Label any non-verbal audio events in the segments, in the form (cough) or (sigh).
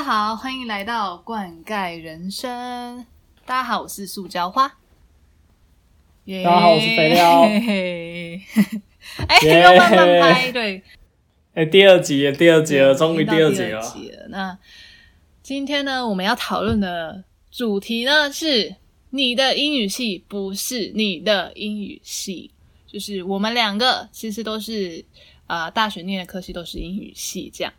家好，欢迎来到灌溉人生。大家好，我是塑胶花。大家好，我是肥料。(laughs) 哎，要慢慢拍，对。哎，第二集，第二集了，终于第二集了。那今天呢，我们要讨论的主题呢是你的英语系不是你的英语系，就是我们两个其实都是啊，大学念的科系都是英语系这样。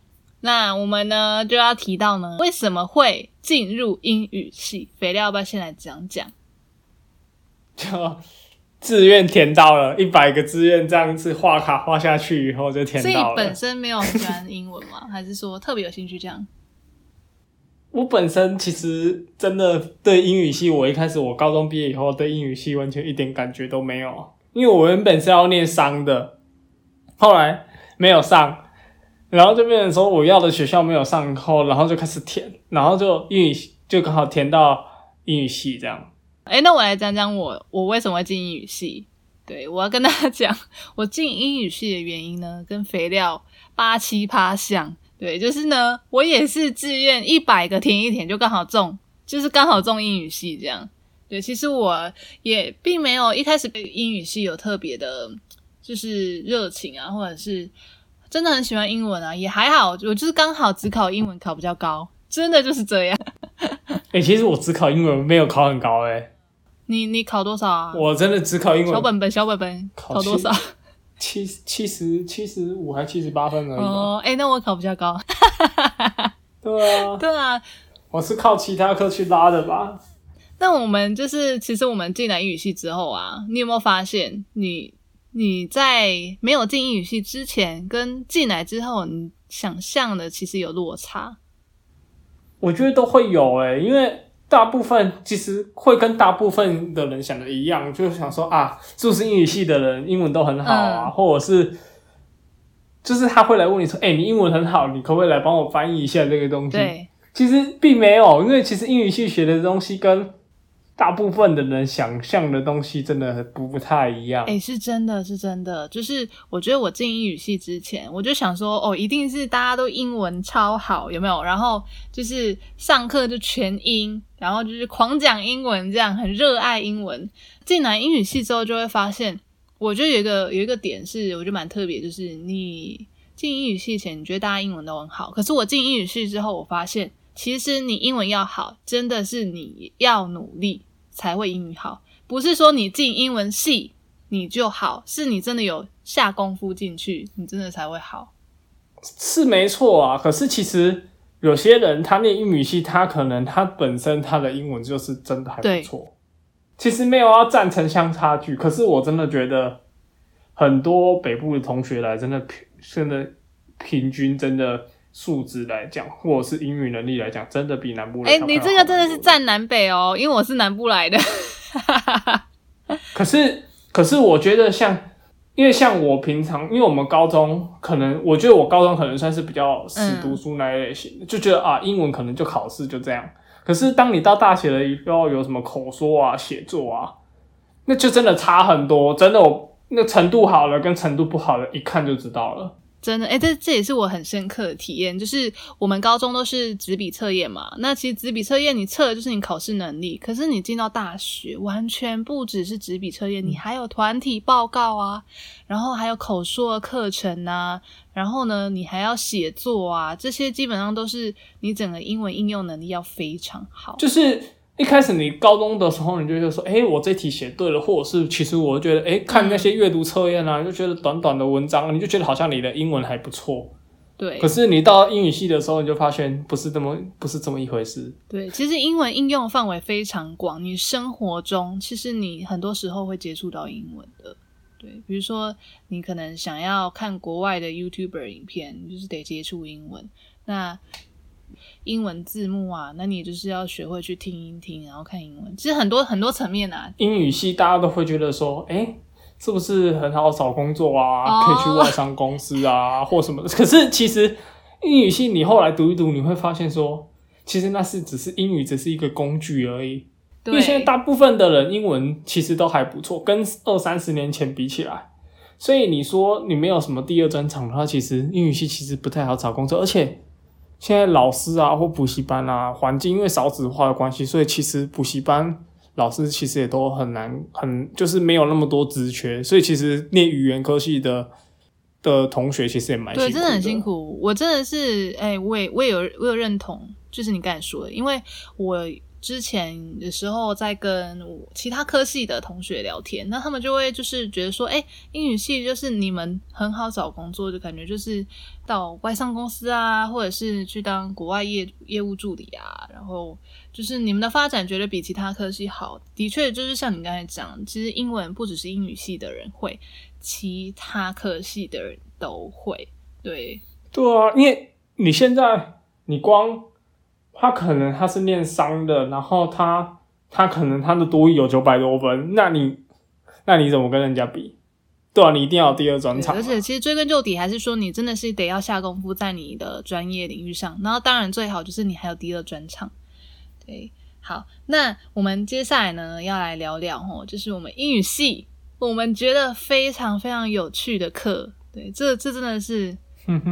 那我们呢就要提到呢，为什么会进入英语系？肥料要不要先来讲讲？就志愿填到了一百个志愿，这样子画卡画下去以后就填到了。所以本身没有喜欢英文吗？还是说特别有兴趣这样？我本身其实真的对英语系，我一开始我高中毕业以后对英语系完全一点感觉都没有，因为我原本是要念商的，后来没有上。然后就变成说我要的学校没有上课，然后就开始填，然后就英语就刚好填到英语系这样。哎，那我来讲讲我我为什么会进英语系。对我要跟大家讲，我进英语系的原因呢，跟肥料八七八像。对，就是呢，我也是志愿一百个填一填就刚好中，就是刚好中英语系这样。对，其实我也并没有一开始对英语系有特别的，就是热情啊，或者是。真的很喜欢英文啊，也还好，我就是刚好只考英文考比较高，真的就是这样。(laughs) 哎，其实我只考英文没有考很高哎。你你考多少啊？我真的只考英文。小本本小本本考多少？(laughs) 七七十七十五还七十八分而已。哦，哎，那我考比较高。(laughs) 对啊，对啊，我是靠其他科去拉的吧？那我们就是，其实我们进来英语系之后啊，你有没有发现你？你在没有进英语系之前，跟进来之后，你想象的其实有落差。我觉得都会有诶，因为大部分其实会跟大部分的人想的一样，就是想说啊，是不是英语系的人英文都很好啊？或者是，就是他会来问你说，哎，你英文很好，你可不可以来帮我翻译一下这个东西？对，其实并没有，因为其实英语系学的东西跟。大部分的人想象的东西真的不不太一样。哎，是真的，是真的。就是我觉得我进英语系之前，我就想说，哦，一定是大家都英文超好，有没有？然后就是上课就全英，然后就是狂讲英文，这样很热爱英文。进来英语系之后，就会发现，我觉得有一个有一个点是，我觉得蛮特别，就是你进英语系前，你觉得大家英文都很好，可是我进英语系之后，我发现。其实你英文要好，真的是你要努力才会英语好，不是说你进英文系你就好，是你真的有下功夫进去，你真的才会好。是没错啊，可是其实有些人他念英语系，他可能他本身他的英文就是真的还不错。其实没有要占城乡差距，可是我真的觉得很多北部的同学来，真的平真的平均真的。素质来讲，或者是英语能力来讲，真的比南部。哎，你这个真的是占南北哦，因为我是南部来的。(laughs) 可是，可是我觉得像，因为像我平常，因为我们高中可能，我觉得我高中可能算是比较死读书那一类型的，就觉得啊，英文可能就考试就这样。可是当你到大学了以后，有什么口说啊、写作啊，那就真的差很多。真的，我那程度好了跟程度不好的，一看就知道了。真的，哎，这这也是我很深刻的体验。就是我们高中都是纸笔测验嘛，那其实纸笔测验你测的就是你考试能力。可是你进到大学，完全不只是纸笔测验，你还有团体报告啊，然后还有口说课程呐，然后呢，你还要写作啊，这些基本上都是你整个英文应用能力要非常好。就是。一开始你高中的时候，你就会说：“哎，我这题写对了。”或者是其实我觉得，哎，看那些阅读测验啊，就觉得短短的文章，你就觉得好像你的英文还不错。对。可是你到英语系的时候，你就发现不是这么不是这么一回事。对，其实英文应用范围非常广，你生活中其实你很多时候会接触到英文的。对，比如说你可能想要看国外的 YouTuber 影片，就是得接触英文。那英文字幕啊，那你就是要学会去听一听，然后看英文。其实很多很多层面啊。英语系大家都会觉得说，哎，是不是很好找工作啊？可以去外商公司啊，(laughs) 或什么的？可是其实英语系你后来读一读，你会发现说，其实那是只是英语，只是一个工具而已。因为现在大部分的人英文其实都还不错，跟二三十年前比起来。所以你说你没有什么第二专长的话，其实英语系其实不太好找工作，而且。现在老师啊或补习班啊，环境因为少子化的关系，所以其实补习班老师其实也都很难，很就是没有那么多职缺，所以其实念语言科系的的同学其实也蛮对，真的很辛苦。我真的是，哎，我也我也有我有认同，就是你刚才说的，因为我。之前的时候在跟我其他科系的同学聊天，那他们就会就是觉得说，哎，英语系就是你们很好找工作，就感觉就是到外商公司啊，或者是去当国外业业务助理啊，然后就是你们的发展绝对比其他科系好。的确，就是像你刚才讲，其实英文不只是英语系的人会，其他科系的人都会。对，对啊，因为你现在你光。他可能他是念商的，然后他他可能他的多语有九百多分，那你那你怎么跟人家比？对啊，你一定要第二专场。而且其实追根究底，还是说你真的是得要下功夫在你的专业领域上，然后当然最好就是你还有第二专场。对，好，那我们接下来呢要来聊聊哦，就是我们英语系我们觉得非常非常有趣的课。对，这这真的是。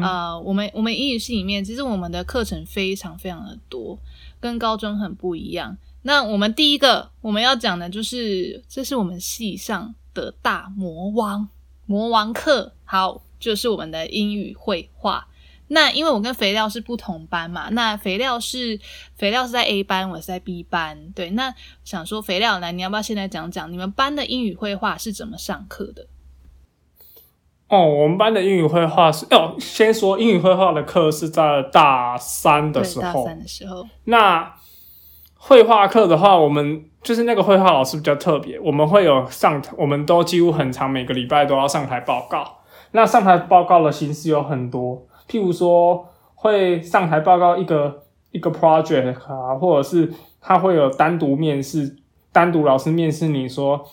呃，我们我们英语系里面，其实我们的课程非常非常的多，跟高中很不一样。那我们第一个我们要讲的就是，这是我们系上的大魔王魔王课，好，就是我们的英语绘画。那因为我跟肥料是不同班嘛，那肥料是肥料是在 A 班，我是在 B 班。对，那想说肥料来，你要不要现在讲讲你们班的英语绘画是怎么上课的？哦，我们班的英语绘画是哦，先说英语绘画的课是在大三的时候。大三的时候。那绘画课的话，我们就是那个绘画老师比较特别，我们会有上，我们都几乎很长，每个礼拜都要上台报告。那上台报告的形式有很多，譬如说会上台报告一个一个 project 啊，或者是他会有单独面试，单独老师面试你说。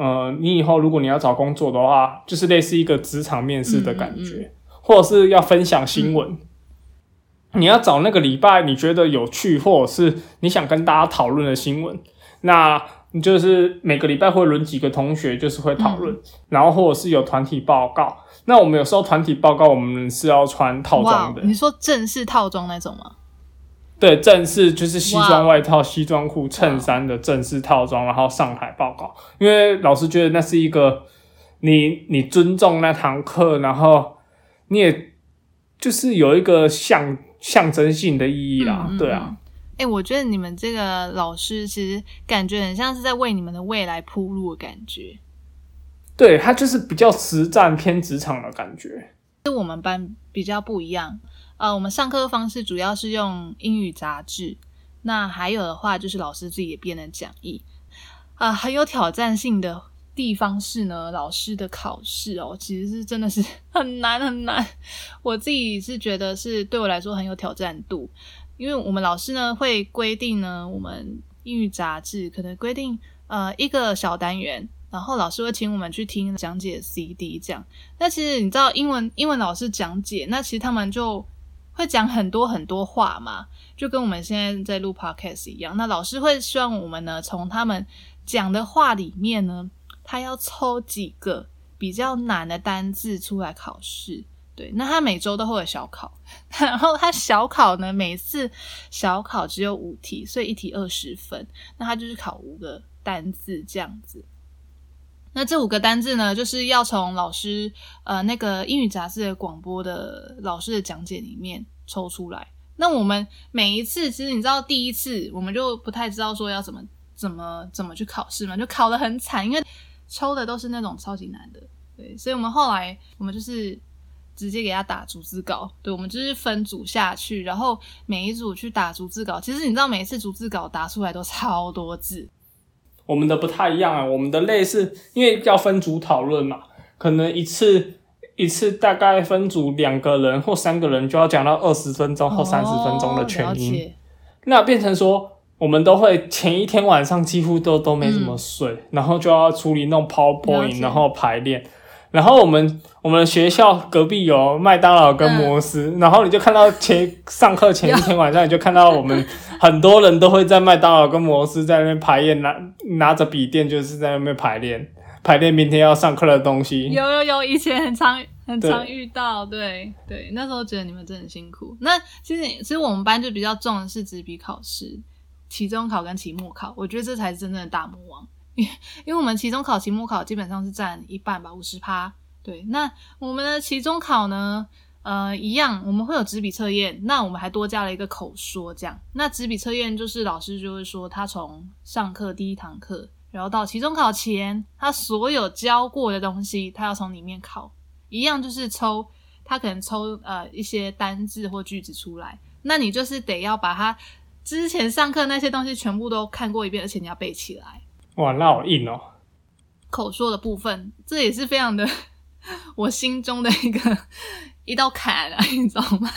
呃，你以后如果你要找工作的话，就是类似一个职场面试的感觉，或者是要分享新闻。你要找那个礼拜你觉得有趣，或者是你想跟大家讨论的新闻，那你就是每个礼拜会轮几个同学，就是会讨论，然后或者是有团体报告。那我们有时候团体报告，我们是要穿套装的。你说正式套装那种吗？对，正式就是西装外套、西装裤、衬衫的正式套装，然后上台报告。因为老师觉得那是一个你你尊重那堂课，然后你也就是有一个象象征性的意义啦。对啊，哎，我觉得你们这个老师其实感觉很像是在为你们的未来铺路的感觉。对他就是比较实战偏职场的感觉，跟我们班比较不一样。呃，我们上课方式主要是用英语杂志，那还有的话就是老师自己也编的讲义。啊，很有挑战性的地方是呢，老师的考试哦，其实是真的是 (laughs) 很难很难。我自己是觉得是对我来说很有挑战度，因为我们老师呢会规定呢，我们英语杂志可能规定呃一个小单元，然后老师会请我们去听讲解 CD 这样。那其实你知道英文英文老师讲解，那其实他们就会讲很多很多话嘛，就跟我们现在在录 podcast 一样。那老师会希望我们呢，从他们讲的话里面呢，他要抽几个比较难的单字出来考试。对，那他每周都会有小考，(laughs) 然后他小考呢，每次小考只有五题，所以一题二十分。那他就是考五个单字这样子。那这五个单字呢，就是要从老师呃那个英语杂志的广播的老师的讲解里面抽出来。那我们每一次，其实你知道，第一次我们就不太知道说要怎么怎么怎么去考试嘛，就考得很惨，因为抽的都是那种超级难的。对，所以我们后来我们就是直接给他打逐字稿，对，我们就是分组下去，然后每一组去打逐字稿。其实你知道，每一次逐字稿打出来都超多字。我们的不太一样啊，我们的类似，因为要分组讨论嘛，可能一次一次大概分组两个人或三个人就要讲到二十分钟或三十分钟的全音，那变成说我们都会前一天晚上几乎都都没怎么睡，然后就要处理弄 PowerPoint，然后排练。然后我们我们学校隔壁有麦当劳跟摩斯，然后你就看到前上课前一天晚上，你就看到我们很多人都会在麦当劳跟摩斯在那边排练，拿拿着笔电就是在那边排练排练明天要上课的东西。有有有，以前很常很常遇到，对对，那时候觉得你们真的很辛苦。那其实其实我们班就比较重的是纸笔考试，期中考跟期末考，我觉得这才是真正的大魔王。因 (laughs) 因为我们期中考、期末考基本上是占一半吧，五十趴。对，那我们的期中考呢，呃，一样，我们会有纸笔测验，那我们还多加了一个口说，这样。那纸笔测验就是老师就会说，他从上课第一堂课，然后到期中考前，他所有教过的东西，他要从里面考。一样就是抽，他可能抽呃一些单字或句子出来，那你就是得要把他之前上课那些东西全部都看过一遍，而且你要背起来。哇，那好硬哦！口说的部分，这也是非常的我心中的一个一道坎啊，(laughs) 你知道吗？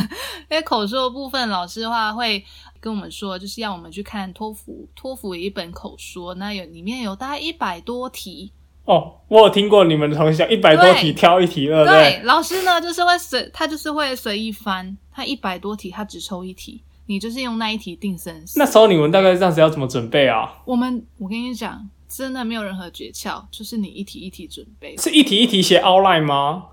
因为口说的部分，老师的话会跟我们说，就是要我们去看托福，托福有一本口说，那有里面有大概一百多题。哦，我有听过你们同学一百多题挑一题，对对？老师呢，就是会随他就是会随意翻，他一百多题他只抽一题，你就是用那一题定生死。那时候你们大概这样子要怎么准备啊？我们我跟你讲，真的没有任何诀窍，就是你一题一题准备，是一题一题写 outline 吗？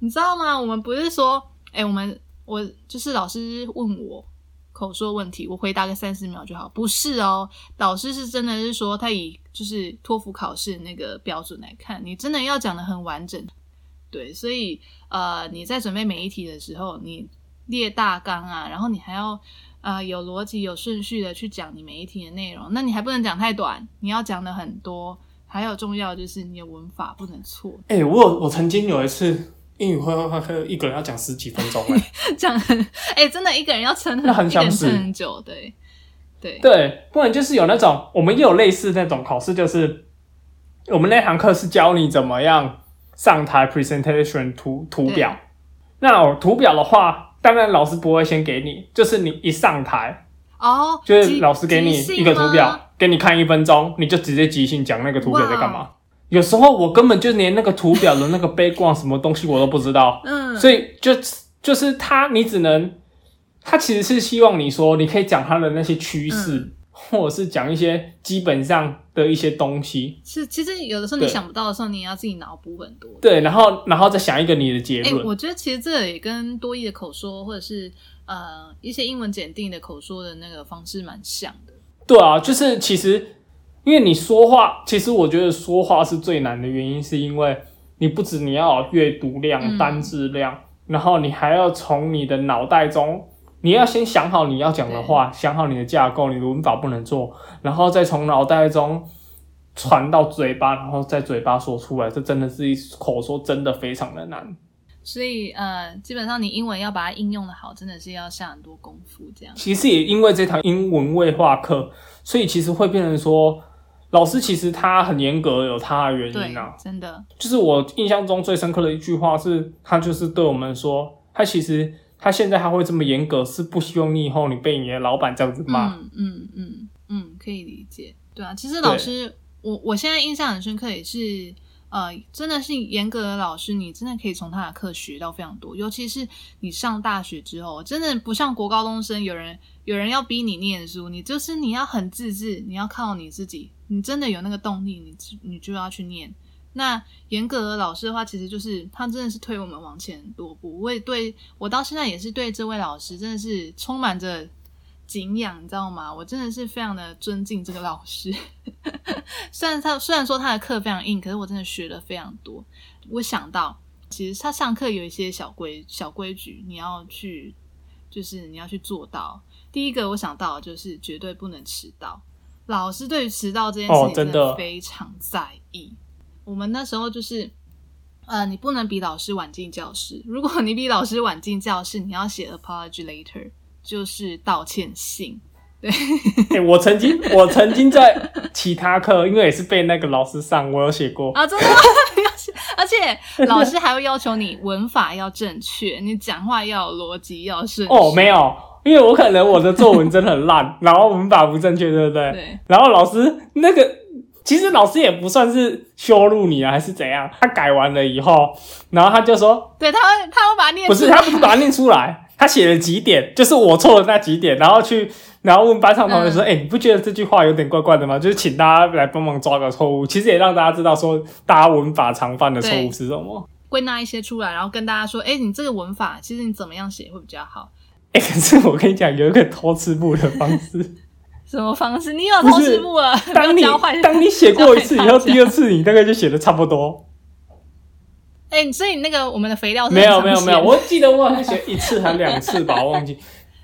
你知道吗？我们不是说，哎，我们我就是老师问我。口说问题，我回答个三十秒就好。不是哦，导师是真的是说，他以就是托福考试那个标准来看，你真的要讲的很完整。对，所以呃，你在准备每一题的时候，你列大纲啊，然后你还要呃有逻辑、有顺序的去讲你每一题的内容。那你还不能讲太短，你要讲的很多。还有重要就是你的文法不能错。哎，我我曾经有一次。英语会会会一个人要讲十几分钟哎，(laughs) 讲很哎，真的一个人要撑很，很撑很久，对对。对，不然就是有那种，我们也有类似那种考试，就是我们那堂课是教你怎么样上台 presentation 图图表。那图表的话，当然老师不会先给你，就是你一上台哦，就是老师给你一个图表，给你看一分钟，你就直接即兴讲那个图表在干嘛。有时候我根本就连那个图表的那个 background 什么东西我都不知道，嗯，所以就就是他，你只能，他其实是希望你说，你可以讲他的那些趋势，或者是讲一些基本上的一些东西。是，其实有的时候你想不到的时候，你要自己脑补很多。对，然后然后再想一个你的结论。我觉得其实这也跟多义的口说，或者是呃一些英文检定的口说的那个方式蛮像的。对啊，就是其实。因为你说话，其实我觉得说话是最难的原因，是因为你不止你要阅读量、单字量，然后你还要从你的脑袋中，你要先想好你要讲的话，想好你的架构，你的文法不能做，然后再从脑袋中传到嘴巴，然后在嘴巴说出来，这真的是一口说，真的非常的难。所以呃，基本上你英文要把它应用的好，真的是要下很多功夫。这样，其实也因为这堂英文绘画课，所以其实会变成说。老师其实他很严格，有他的原因啊，真的。就是我印象中最深刻的一句话是，他就是对我们说，他其实他现在他会这么严格，是不希望你以后你被你的老板这样子骂。嗯嗯嗯嗯，可以理解。对啊，其实老师，我我现在印象很深刻，也是呃，真的是严格的老师，你真的可以从他的课学到非常多，尤其是你上大学之后，真的不像国高中生，有人有人要逼你念书，你就是你要很自制，你要靠你自己。你真的有那个动力，你你就要去念。那严格的老师的话，其实就是他真的是推我们往前多步。我也对我到现在也是对这位老师真的是充满着敬仰，你知道吗？我真的是非常的尊敬这个老师。虽然他虽然说他的课非常硬，可是我真的学了非常多。我想到，其实他上课有一些小规小规矩，你要去就是你要去做到。第一个我想到就是绝对不能迟到。老师对于迟到这件事情真的非常在意。我们那时候就是，呃，你不能比老师晚进教室。如果你比老师晚进教室，你要写 apology letter，就是道歉信。对，(laughs) 我曾经，我曾经在其他课，因为也是被那个老师上，我有写过啊，真的，(laughs) 而且老师还会要求你文法要正确，你讲话要有逻辑，要顺。哦，没有。因为我可能我的作文真的很烂，然后文法不正确，对不对？对。然后老师那个，其实老师也不算是羞辱你啊，还是怎样？他改完了以后，然后他就说：“对，他会他会把它念不是他不是把它念出来，他写了几点，就是我错了那几点，然后去然后问班上同学说：‘哎，你不觉得这句话有点怪怪的吗？’就是请大家来帮忙抓个错误，其实也让大家知道说大家文法常犯的错误是什么。”归纳一些出来，然后跟大家说，哎，你这个文法其实你怎么样写会比较好？哎，可是我跟你讲，有一个偷吃布的方式。(laughs) 什么方式？你有偷吃布啊？当你当你写过一次以后，第二次你大概就写的差不多。(laughs) 哎，所以那个我们的肥料没有没有没有，我记得我好像写一次还两次吧，我忘记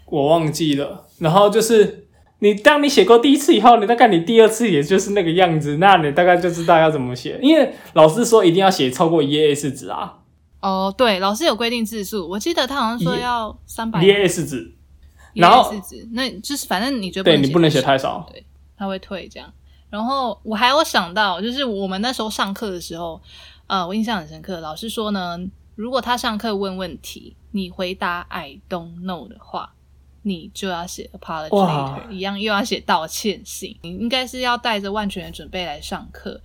我忘记了。然后就是你当你写过第一次以后，你大概你第二次也就是那个样子，那你大概就知道要怎么写，因为老师说一定要写超过一页 A 四纸啊。哦，对，老师有规定字数，我记得他好像说要三百页四纸。然后，那就是反正你觉得对你不能写太少，对，他会退这样。然后我还有想到，就是我们那时候上课的时候，呃，我印象很深刻，老师说呢，如果他上课问问题，你回答 I don't know 的话，你就要写 apology，一样又要写道歉信。你应该是要带着万全的准备来上课。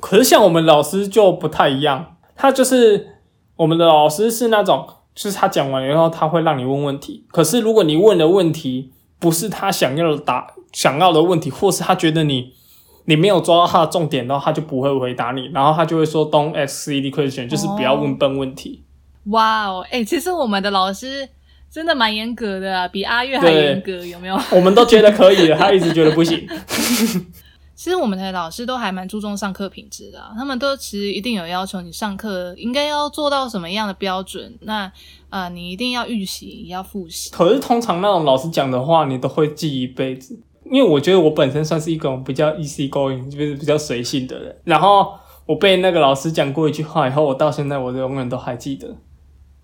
可是像我们老师就不太一样，他就是我们的老师是那种。就是他讲完以后，他会让你问问题。可是如果你问的问题不是他想要的答想要的问题，或是他觉得你你没有抓到他的重点的话，他就不会回答你。然后他就会说 “Don't ask silly question”，就是不要问笨问题。哇哦，哎，其实我们的老师真的蛮严格的啊，比阿月还严格，有没有？我们都觉得可以，他一直觉得不行。(laughs) 其实我们的老师都还蛮注重上课品质的，他们都其实一定有要求你上课应该要做到什么样的标准。那呃，你一定要预习，要复习。可是通常那种老师讲的话，你都会记一辈子。因为我觉得我本身算是一种比较 easy going，就是比较随性的人。然后我被那个老师讲过一句话以后，我到现在我永远都还记得。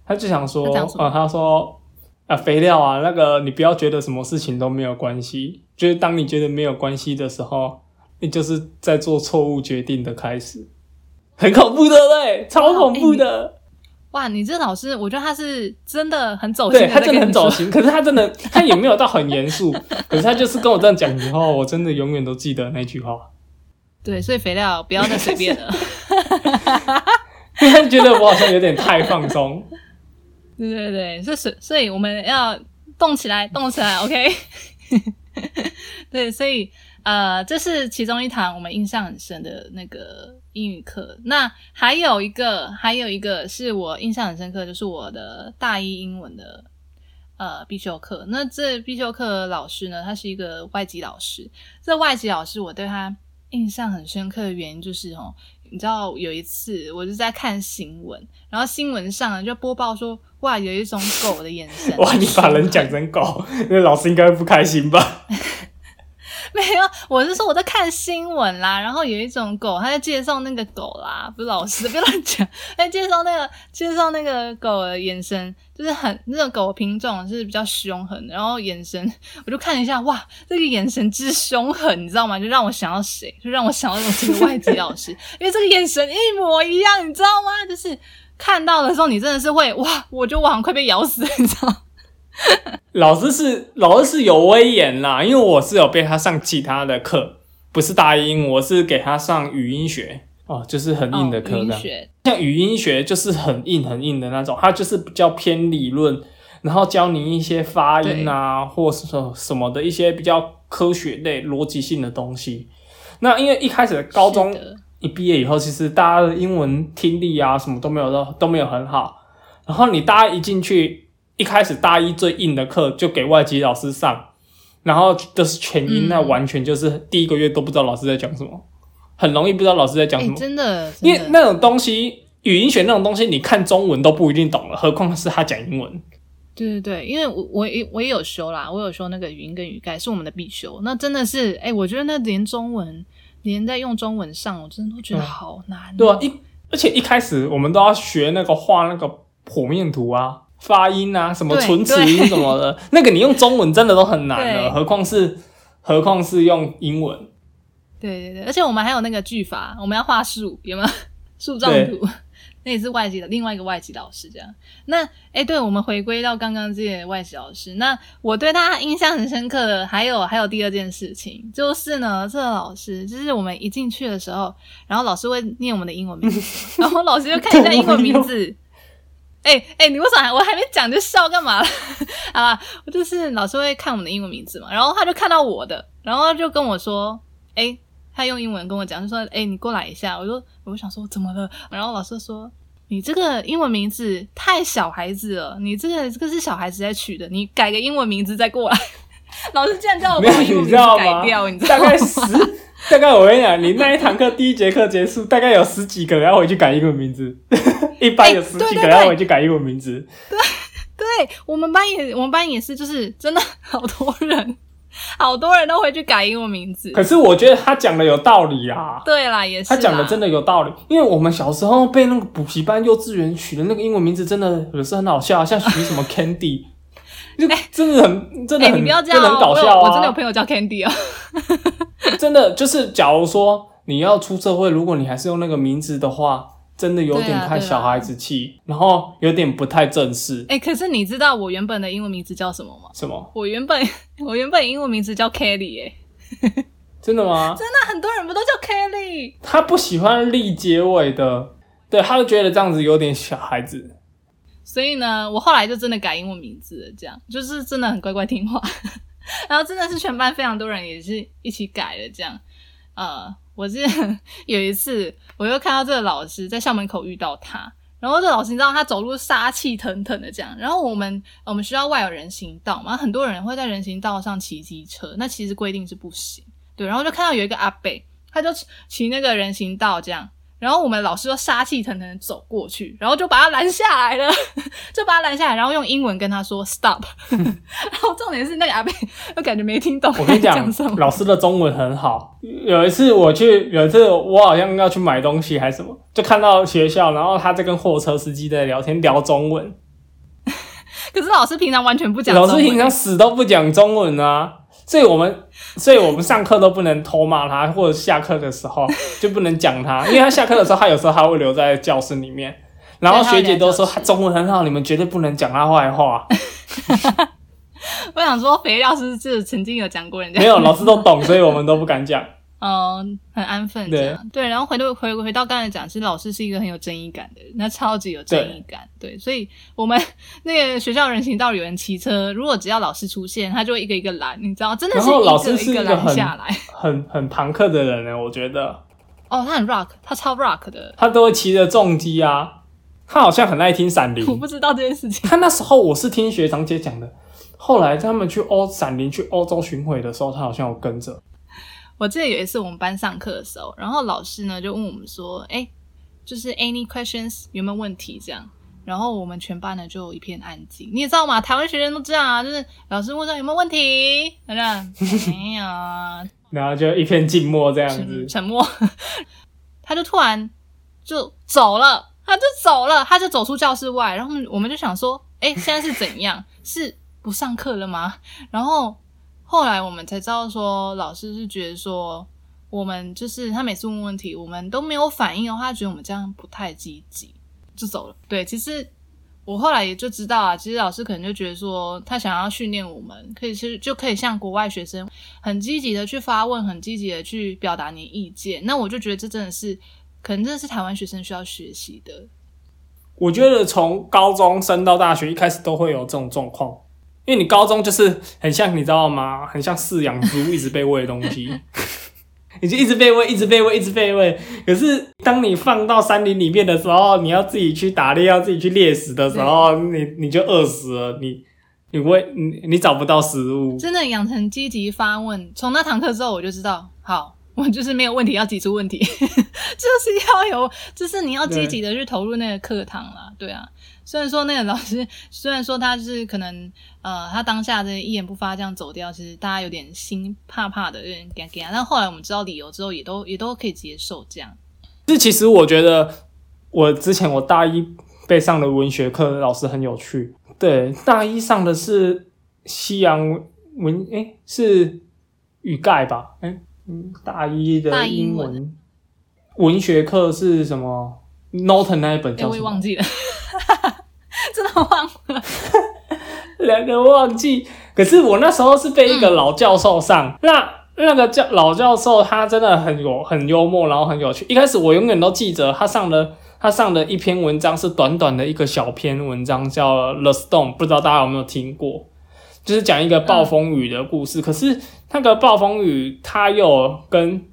他就想说，啊，他说啊，肥料啊，那个你不要觉得什么事情都没有关系，就是当你觉得没有关系的时候。你就是在做错误决定的开始，很恐怖的嘞，超恐怖的。哇，你这老师，我觉得他是真的很走心，对他真的很走心。可是他真的，(laughs) 他也没有到很严肃，可是他就是跟我这样讲以后，我真的永远都记得那句话。(laughs) 对，所以肥料不要再随便了。(laughs) 因为觉得我好像有点太放松。对对对，所以所以我们要动起来，动起来，OK。对，所以。呃，这是其中一堂我们印象很深的那个英语课。那还有一个，还有一个是我印象很深刻，就是我的大一英文的呃必修课。那这必修课老师呢，他是一个外籍老师。这外籍老师我对他印象很深刻的原因就是哦，你知道有一次我就在看新闻，然后新闻上呢就播报说，哇，有一种狗的眼神。哇，你把人讲成狗，那老师应该会不开心吧？(laughs) 没有，我是说我在看新闻啦，然后有一种狗，他在介绍那个狗啦，不是老师，别乱讲，(laughs) 在介绍那个介绍那个狗的眼神，就是很那种狗品种是比较凶狠，然后眼神 (laughs) 我就看一下，哇，这个眼神之凶狠，你知道吗？就让我想到谁？就让我想到那个外籍老师，因为这个眼神一模一样，你知道吗？就是看到的时候，你真的是会哇，我就好像快被咬死，你知道。(laughs) 老师是老师是有威严啦，因为我是有被他上其他的课，不是大英，我是给他上语音学哦，就是很硬的课的。像语音学就是很硬很硬的那种，它就是比较偏理论，然后教你一些发音啊，或是说什么的一些比较科学类、逻辑性的东西。那因为一开始高中一毕业以后，其实大家的英文听力啊什么都没有都都没有很好，然后你大家一进去。一开始大一最硬的课就给外籍老师上，然后都是全英，那完全就是第一个月都不知道老师在讲什么，很容易不知道老师在讲什么。真的，因为那种东西，语音学那种东西，你看中文都不一定懂了，何况是他讲英文。对对对，因为我我也我也有修啦，我有修那个语音跟语盖是我们的必修，那真的是哎，我觉得那连中文连在用中文上，我真的都觉得好难。对啊，一而且一开始我们都要学那个画那个剖面图啊。发音啊，什么唇齿音什么的，那个你用中文真的都很难了，何况是何况是用英文。对对对，而且我们还有那个句法，我们要画树，有没有 (laughs) 树状图？(laughs) 那也是外籍的另外一个外籍老师这样。那哎，对，我们回归到刚刚这些外籍老师，那我对他印象很深刻的还有还有第二件事情，就是呢，这个老师就是我们一进去的时候，然后老师会念我们的英文名字，(laughs) 然后老师就看一下英文名字。哎哎，你为什么我还没讲就笑干嘛了？(laughs) 啊，我就是老师会看我们的英文名字嘛，然后他就看到我的，然后就跟我说，哎，他用英文跟我讲，就说，哎，你过来一下。我说，我就想说怎么了？然后老师说，你这个英文名字太小孩子了，你这个这个是小孩子在取的，你改个英文名字再过来。(laughs) 老师竟然叫我把英文名字改掉，你知道吗？大概十，大概我跟你讲，你那一堂课第一节课结束，大概有十几个人要回去改英文名字，一般有十几个人要回去改英文名字。对，对我们班也，我们班也是，就是真的好多人。(laughs) 好多人都回去改英文名字，可是我觉得他讲的有道理啊。对啦，也是他讲的真的有道理，因为我们小时候被那个补习班、幼稚园取的那个英文名字，真的有时很好笑，像取什么 (laughs) Candy，就真的很真的很真的很搞笑啊！我真的有朋友叫 Candy 啊，(laughs) 真的就是，假如说你要出社会，如果你还是用那个名字的话。真的有点太小孩子气，然后有点不太正式。哎，可是你知道我原本的英文名字叫什么吗？什么？我原本 (laughs) 我原本英文名字叫 Kelly，哎，真的吗？(laughs) 真的，很多人不都叫 Kelly？他不喜欢立结尾的，对，他就觉得这样子有点小孩子。所以呢，我后来就真的改英文名字了，这样就是真的很乖乖听话。(laughs) 然后真的是全班非常多人也是一起改了，这样，呃。我记得 (laughs) 有一次，我又看到这个老师在校门口遇到他，然后这老师你知道他走路杀气腾腾的这样，然后我们我们学校外有人行道嘛，很多人会在人行道上骑机车，那其实规定是不行，对，然后就看到有一个阿伯，他就骑那个人行道这样。然后我们老师就杀气腾腾的走过去，然后就把他拦下来了，(laughs) 就把他拦下来，然后用英文跟他说 “stop”。(laughs) 然后重点是那个阿贝，我感觉没听懂。我跟你讲，老师的中文很好。有一次我去，有一次我好像要去买东西还是什么，就看到学校，然后他在跟货车司机在聊天，聊中文。(laughs) 可是老师平常完全不讲，老师平常死都不讲中文啊。所以我们，所以我们上课都不能偷骂他，或者下课的时候 (laughs) 就不能讲他，因为他下课的时候，他有时候还会留在教室里面。然后学姐都说他中文很好，你们绝对不能讲他坏话。(laughs) 我想说，肥料是是曾经有讲过人家，没有老师都懂，所以我们都不敢讲。嗯，很安分这样对，然后回头回回到刚才讲，其实老师是一个很有正义感的人，那超级有正义感。对，所以我们 (laughs) 那个学校人行道有人骑车，如果只要老师出现，他就会一个一个拦，你知道，真的是一个一个拦下来，很很朋克的人呢，我觉得。哦，他很 rock，他超 rock 的，他都会骑着重机啊，他好像很爱听闪灵，(laughs) 我不知道这件事情。他那时候我是听学长姐讲的，后来他们去欧闪灵去欧洲巡回的时候，他好像有跟着。我记得有一次我们班上课的时候，然后老师呢就问我们说：“哎，就是 any questions 有没有问题？”这样，然后我们全班呢就一片安静。你也知道嘛，台湾学生都这样啊，就是老师问说有没有问题，好像没有，然后就一片静默这样子，沉默。他就突然就走了，他就走了，他就走出教室外，然后我们就想说：“哎，现在是怎样？是不上课了吗？”然后。后来我们才知道，说老师是觉得说我们就是他每次问问题，我们都没有反应的话，觉得我们这样不太积极，就走了。对，其实我后来也就知道啊，其实老师可能就觉得说，他想要训练我们，可以是就可以像国外学生很积极的去发问，很积极的去表达你意见。那我就觉得这真的是可能真的是台湾学生需要学习的。我觉得从高中升到大学，一开始都会有这种状况。因为你高中就是很像，你知道吗？很像饲养猪，一直被喂东西，(laughs) 你就一直被喂，一直被喂，一直被喂。可是当你放到山林里面的时候，你要自己去打猎，要自己去猎食的时候，你你就饿死了，你你喂你你找不到食物。真的养成积极发问，从那堂课之后，我就知道，好，我就是没有问题要提出问题，(laughs) 就是要有，就是你要积极的去投入那个课堂啦，对啊。虽然说那个老师，(laughs) 虽然说他是可能，呃，他当下这一言不发这样走掉，其实大家有点心怕怕的，有点尴尬。但后来我们知道理由之后，也都也都可以接受这样。这其实我觉得，我之前我大一被上的文学课老师很有趣。对，大一上的是西洋文，哎，是语盖吧？哎，嗯，大一的英文文学课是什么？Norton 那一本叫什么？我也忘记了。真的忘了，两个忘记。可是我那时候是被一个老教授上，那那个教老教授他真的很有很幽默，然后很有趣。一开始我永远都记着他上的他上的一篇文章是短短的一个小篇文章，叫《The Storm》，不知道大家有没有听过？就是讲一个暴风雨的故事。可是那个暴风雨，它又跟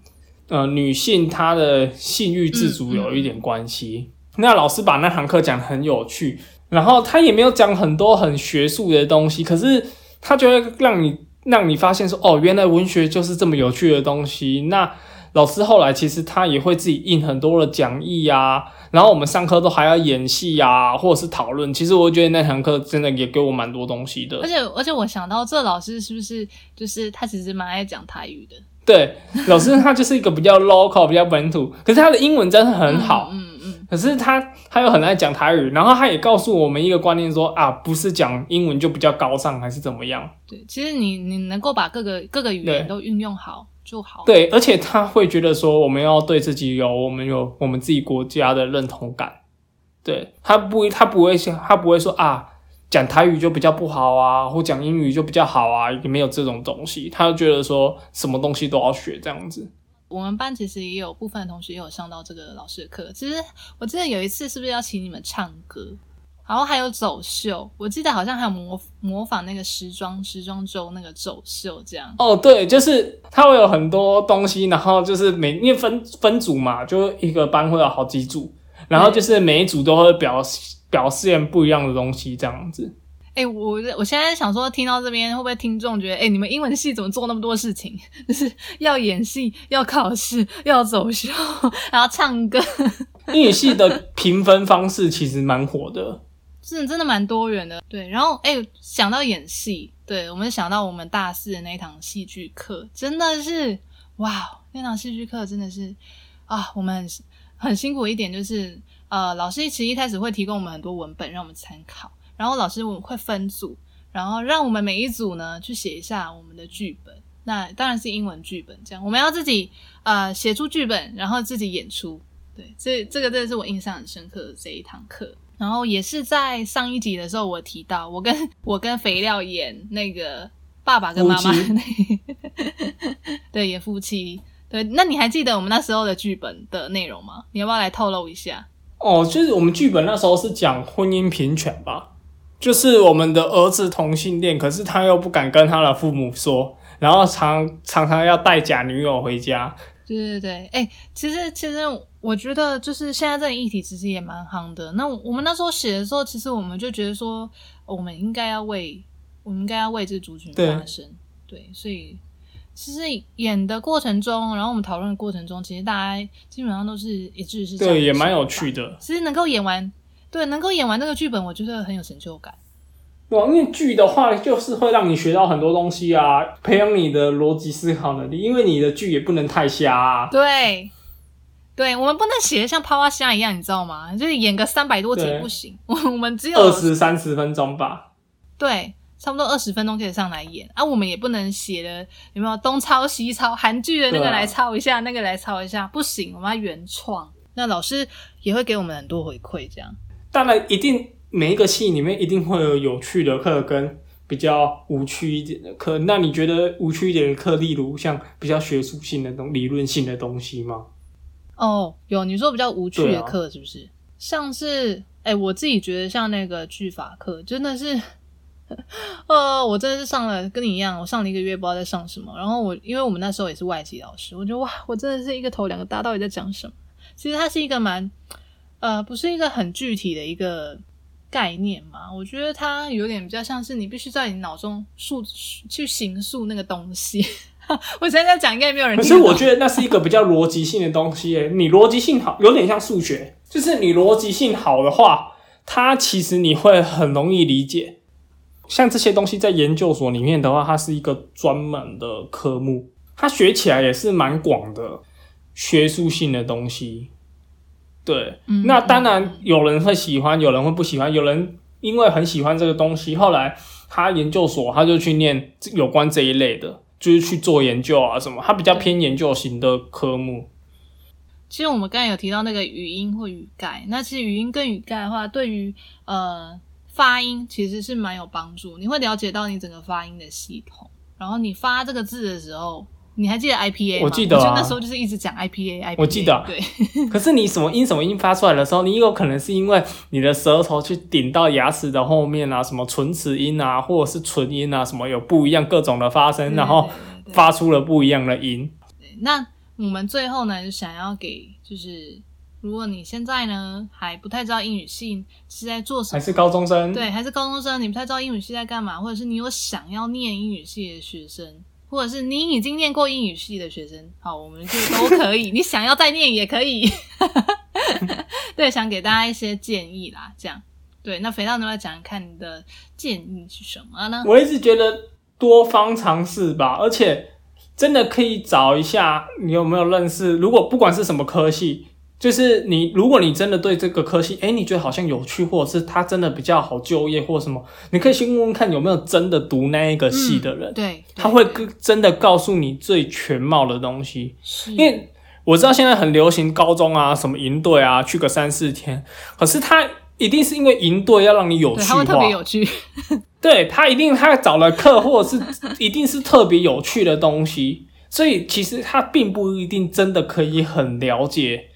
呃女性她的性欲自主有一点关系。那老师把那堂课讲得很有趣，然后他也没有讲很多很学术的东西，可是他就会让你让你发现说，哦，原来文学就是这么有趣的东西。那老师后来其实他也会自己印很多的讲义啊，然后我们上课都还要演戏啊，或者是讨论。其实我觉得那堂课真的也给我蛮多东西的。而且而且我想到这老师是不是就是他其实蛮爱讲台语的？(laughs) 对，老师他就是一个比较 local、比较本土，可是他的英文真的很好。嗯嗯。可是他他又很爱讲台语，然后他也告诉我们一个观念说啊，不是讲英文就比较高尚，还是怎么样？对，其实你你能够把各个各个语言都运用好。就好。对，而且他会觉得说，我们要对自己有，我们有我们自己国家的认同感。对他不，他不会想，他不会说啊，讲台语就比较不好啊，或讲英语就比较好啊，也没有这种东西。他就觉得说什么东西都要学这样子。我们班其实也有部分同学也有上到这个老师的课。其实我记得有一次是不是要请你们唱歌？然后还有走秀，我记得好像还有模模仿那个时装时装周那个走秀这样。哦，对，就是它会有很多东西，然后就是每因为分分组嘛，就一个班会有好几组，然后就是每一组都会表表现不一样的东西这样子。哎，我我现在想说，听到这边会不会听众觉得，哎，你们英文系怎么做那么多事情？(laughs) 就是要演戏，要考试，要走秀，然后唱歌。英语系的评分方式其实蛮火的。是真的蛮多元的，对。然后，哎，想到演戏，对我们想到我们大四的那一堂戏剧课，真的是哇，那堂戏剧课真的是啊，我们很很辛苦一点，就是呃，老师其实一开始会提供我们很多文本让我们参考，然后老师我们会分组，然后让我们每一组呢去写一下我们的剧本，那当然是英文剧本，这样我们要自己呃写出剧本，然后自己演出，对，这这个真的是我印象很深刻的这一堂课。然后也是在上一集的时候，我提到我跟 (laughs) 我跟肥料演那个爸爸跟妈妈，(laughs) 对，演夫妻。对，那你还记得我们那时候的剧本的内容吗？你要不要来透露一下？哦，就是我们剧本那时候是讲婚姻平权吧，就是我们的儿子同性恋，可是他又不敢跟他的父母说，然后常常常要带假女友回家。对对对，哎，其实其实。我觉得就是现在这个议题其实也蛮夯的。那我们那时候写的时候，其实我们就觉得说，我们应该要为我们应该要为这个族群发声。对，所以其实演的过程中，然后我们讨论的过程中，其实大家基本上都是一致是。对，也蛮有趣的。其实能够演完，对，能够演完那个剧本，我觉得很有成就感。对，因为剧的话，就是会让你学到很多东西啊，培养你的逻辑思考能力。因为你的剧也不能太瞎。啊。对。对我们不能写的像趴趴虾一样，你知道吗？就是演个三百多集不行，我 (laughs) 我们只有二十三十分钟吧。对，差不多二十分钟可以上来演啊。我们也不能写的有没有东抄西抄，韩剧的那个来抄一下，那个来抄一下，不行，我们要原创。那老师也会给我们很多回馈，这样。当然，一定每一个戏里面一定会有有趣的课跟比较无趣一点的课。那你觉得无趣一点的课，例如像比较学术性的东、理论性的东西吗？哦，有你说比较无趣的课是不是？像是哎，我自己觉得像那个句法课，真的是，呃，(laughs) 我真的是上了跟你一样，我上了一个月，不知道在上什么。然后我因为我们那时候也是外籍老师，我觉得哇，我真的是一个头两个大，到底在讲什么？其实它是一个蛮呃，不是一个很具体的一个概念嘛。我觉得它有点比较像是你必须在你脑中述去形塑那个东西。(laughs) 我现在讲，应该没有人。可是我觉得那是一个比较逻辑性的东西，诶，你逻辑性好，有点像数学，就是你逻辑性好的话，它其实你会很容易理解。像这些东西在研究所里面的话，它是一个专门的科目，它学起来也是蛮广的学术性的东西。对，那当然有人会喜欢，有人会不喜欢，有人因为很喜欢这个东西，后来他研究所他就去念有关这一类的。就是去做研究啊，什么？他比较偏研究型的科目。其实我们刚才有提到那个语音或语盖，那其实语音跟语盖的话，对于呃发音其实是蛮有帮助。你会了解到你整个发音的系统，然后你发这个字的时候。你还记得 IPA 吗？我记得啊，那时候就是一直讲 IPA，IPA。我记得，对。(laughs) 可是你什么音什么音发出来的时候，你有可能是因为你的舌头去顶到牙齿的后面啊，什么唇齿音啊，或者是唇音啊，什么有不一样各种的发声，然后发出了不一样的音。那我们最后呢，就想要给就是如果你现在呢还不太知道英语系是在做什么，还是高中生，对，还是高中生，你不太知道英语系在干嘛，或者是你有想要念英语系的学生，或者是你已经念过英语系的学生，好，我们就都可以，(laughs) 你想要再念也可以。(laughs) 对，想给大家一些建议啦，这样。对，那肥皂你来讲看你的建议是什么呢？我一直觉得多方尝试吧，而且真的可以找一下你有没有认识，如果不管是什么科系。就是你，如果你真的对这个科系，哎，你觉得好像有趣，或者是他真的比较好就业，或什么，你可以先问问看有没有真的读那一个系的人，对，他会真的告诉你最全貌的东西。因为我知道现在很流行高中啊，什么营队啊，去个三四天，可是他一定是因为营队要让你有趣化，特别有趣。(laughs) 对他一定他找了课，或者是一定是特别有趣的东西，所以其实他并不一定真的可以很了解。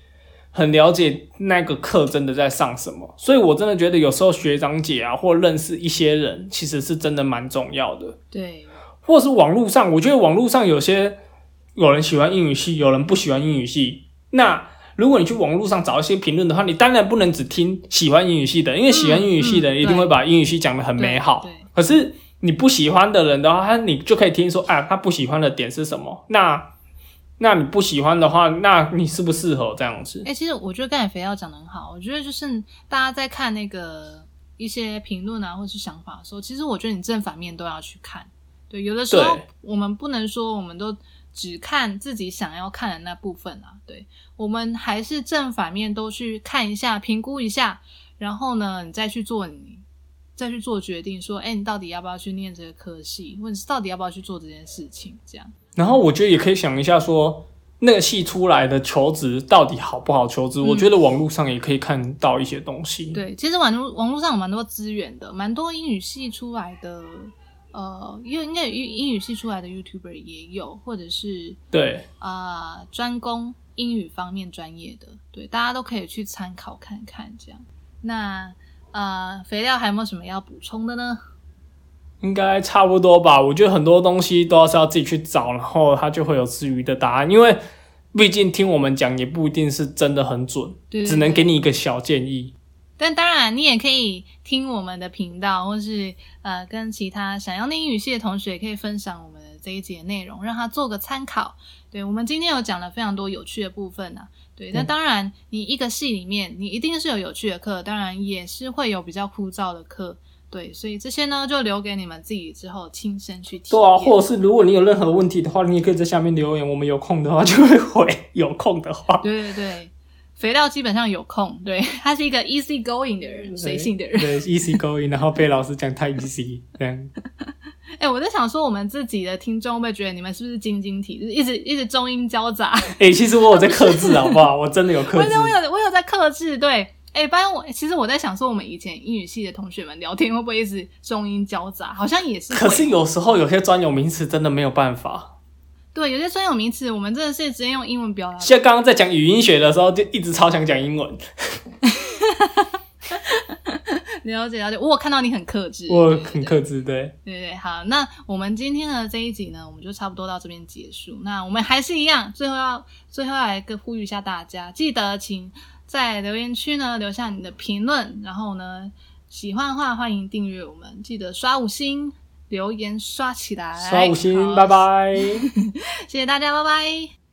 很了解那个课真的在上什么，所以我真的觉得有时候学长姐啊，或认识一些人，其实是真的蛮重要的。对，或是网络上，我觉得网络上有些有人喜欢英语系，有人不喜欢英语系。那如果你去网络上找一些评论的话，你当然不能只听喜欢英语系的，因为喜欢英语系的人一定会把英语系讲的很美好。可是你不喜欢的人的话，他你就可以听说，啊，他不喜欢的点是什么？那。那你不喜欢的话，那你适不适合这样子？哎，其实我觉得刚才肥要讲的很好。我觉得就是大家在看那个一些评论啊，或者是想法的时候，其实我觉得你正反面都要去看。对，有的时候我们不能说我们都只看自己想要看的那部分啊。对，我们还是正反面都去看一下，评估一下，然后呢，你再去做你再去做决定，说，哎，你到底要不要去念这个科系，或者是到底要不要去做这件事情，这样。然后我觉得也可以想一下，说那个系出来的求职到底好不好求职？我觉得网络上也可以看到一些东西。对，其实网络网络上有蛮多资源的，蛮多英语系出来的，呃，因为应该英英语系出来的 YouTuber 也有，或者是对啊，专攻英语方面专业的，对，大家都可以去参考看看。这样，那呃，肥料还有没有什么要补充的呢？应该差不多吧，我觉得很多东西都是要自己去找，然后它就会有至于的答案。因为毕竟听我们讲也不一定是真的很准，只能给你一个小建议。但当然，你也可以听我们的频道，或是呃跟其他想要念英语系的同学，可以分享我们的这一节内容，让他做个参考。对我们今天有讲了非常多有趣的部分呢。对，那当然，你一个系里面，你一定是有有趣的课，当然也是会有比较枯燥的课。对，所以这些呢，就留给你们自己之后亲身去体验。对啊，或者是如果你有任何问题的话，你也可以在下面留言，我们有空的话就会回。有空的话，对对对，肥料基本上有空，对 (laughs) 他是一个 easy going 的人，随性的人，对 easy going，然后被老师讲太 easy，这样。(laughs) 哎，我在想说，我们自己的听众会不会觉得你们是不是晶晶体，就是一直一直中英交杂？(laughs) 哎，其实我有在克制，(laughs) 好不好？我真的有克制，我有我有在克制，对。哎，不然我其实我在想说，我们以前英语系的同学们聊天会不会一直中英交杂？好像也是。可是有时候有些专有名词真的没有办法。对，有些专有名词我们真的是直接用英文表达。像刚刚在讲语音学的时候，就一直超想讲英文。了解了解，我看到你很克制，我很克制，对对对。好，那我们今天的这一集呢，我们就差不多到这边结束。那我们还是一样，最后要最后来个呼吁一下大家，记得请。在留言区呢留下你的评论，然后呢喜欢的话欢迎订阅我们，记得刷五星，留言刷起来，刷五星，拜拜，(laughs) 谢谢大家，拜拜。